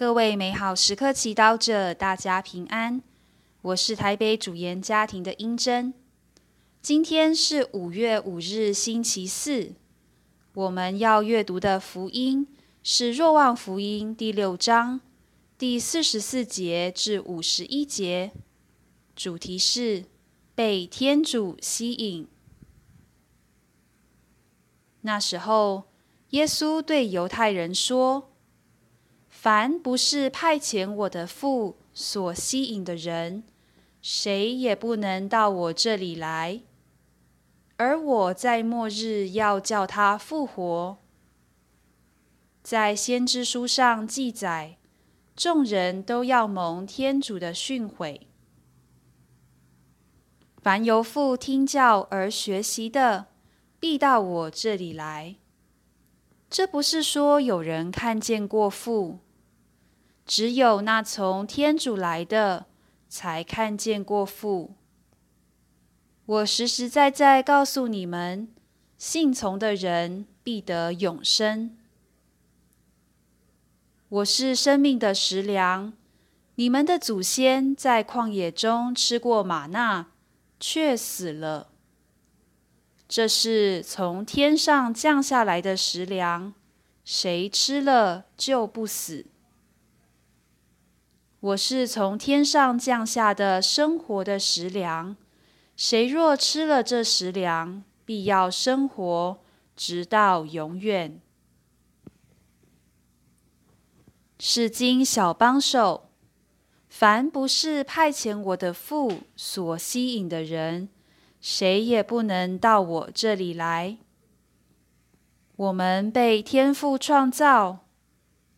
各位美好时刻祈祷者，大家平安。我是台北主研家庭的英珍。今天是五月五日，星期四。我们要阅读的福音是《若望福音》第六章第四十四节至五十一节，主题是被天主吸引。那时候，耶稣对犹太人说。凡不是派遣我的父所吸引的人，谁也不能到我这里来。而我在末日要叫他复活。在先知书上记载，众人都要蒙天主的训诲。凡由父听教而学习的，必到我这里来。这不是说有人看见过父。只有那从天主来的，才看见过父。我实实在在告诉你们，信从的人必得永生。我是生命的食粮。你们的祖先在旷野中吃过玛纳，却死了。这是从天上降下来的食粮，谁吃了就不死。我是从天上降下的生活的食粮，谁若吃了这食粮，必要生活，直到永远。是经小帮手，凡不是派遣我的父所吸引的人，谁也不能到我这里来。我们被天父创造。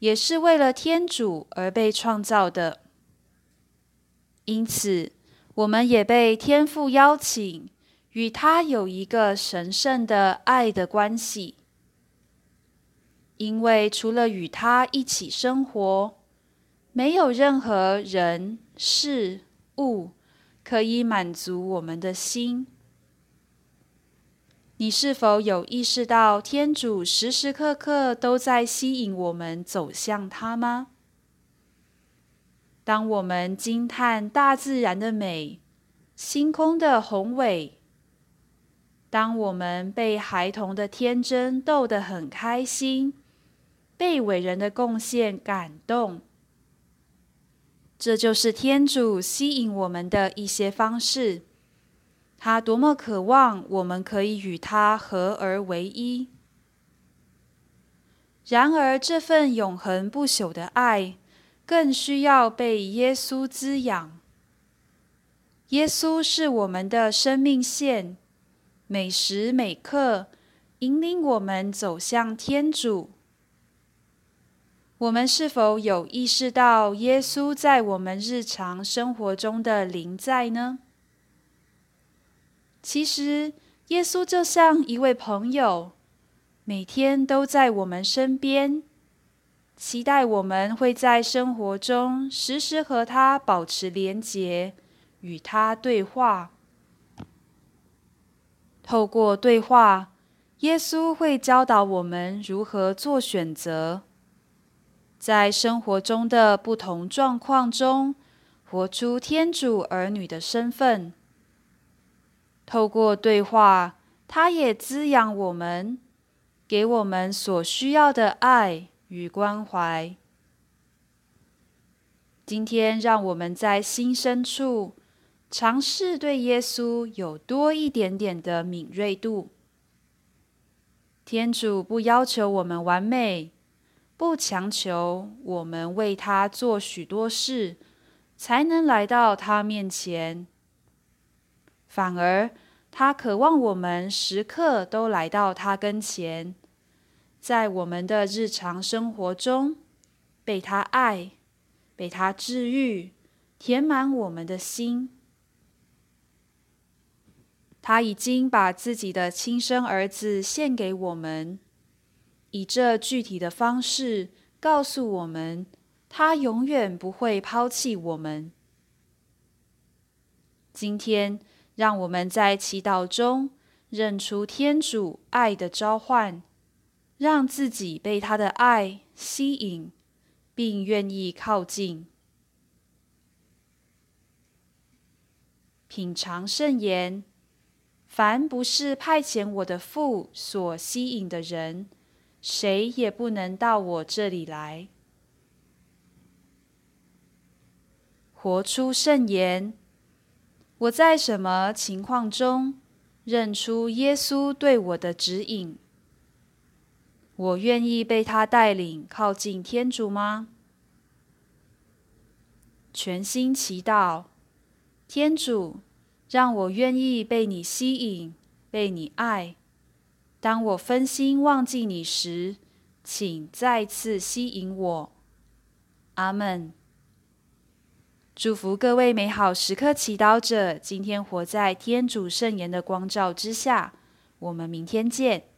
也是为了天主而被创造的，因此我们也被天父邀请与他有一个神圣的爱的关系。因为除了与他一起生活，没有任何人事物可以满足我们的心。你是否有意识到天主时时刻刻都在吸引我们走向他吗？当我们惊叹大自然的美、星空的宏伟，当我们被孩童的天真逗得很开心，被伟人的贡献感动，这就是天主吸引我们的一些方式。他多么渴望我们可以与他合而为一。然而，这份永恒不朽的爱，更需要被耶稣滋养。耶稣是我们的生命线，每时每刻引领我们走向天主。我们是否有意识到耶稣在我们日常生活中的临在呢？其实，耶稣就像一位朋友，每天都在我们身边，期待我们会在生活中时时和他保持连结，与他对话。透过对话，耶稣会教导我们如何做选择，在生活中的不同状况中，活出天主儿女的身份。透过对话，他也滋养我们，给我们所需要的爱与关怀。今天，让我们在心深处尝试对耶稣有多一点点的敏锐度。天主不要求我们完美，不强求我们为他做许多事才能来到他面前，反而。他渴望我们时刻都来到他跟前，在我们的日常生活中被他爱，被他治愈，填满我们的心。他已经把自己的亲生儿子献给我们，以这具体的方式告诉我们，他永远不会抛弃我们。今天。让我们在祈祷中认出天主爱的召唤，让自己被他的爱吸引，并愿意靠近。品尝圣言，凡不是派遣我的父所吸引的人，谁也不能到我这里来。活出圣言，我在什么情况中认出耶稣对我的指引？我愿意被他带领靠近天主吗？全心祈祷。天主，让我愿意被你吸引，被你爱。当我分心忘记你时，请再次吸引我。阿门。祝福各位美好时刻祈祷者，今天活在天主圣言的光照之下。我们明天见。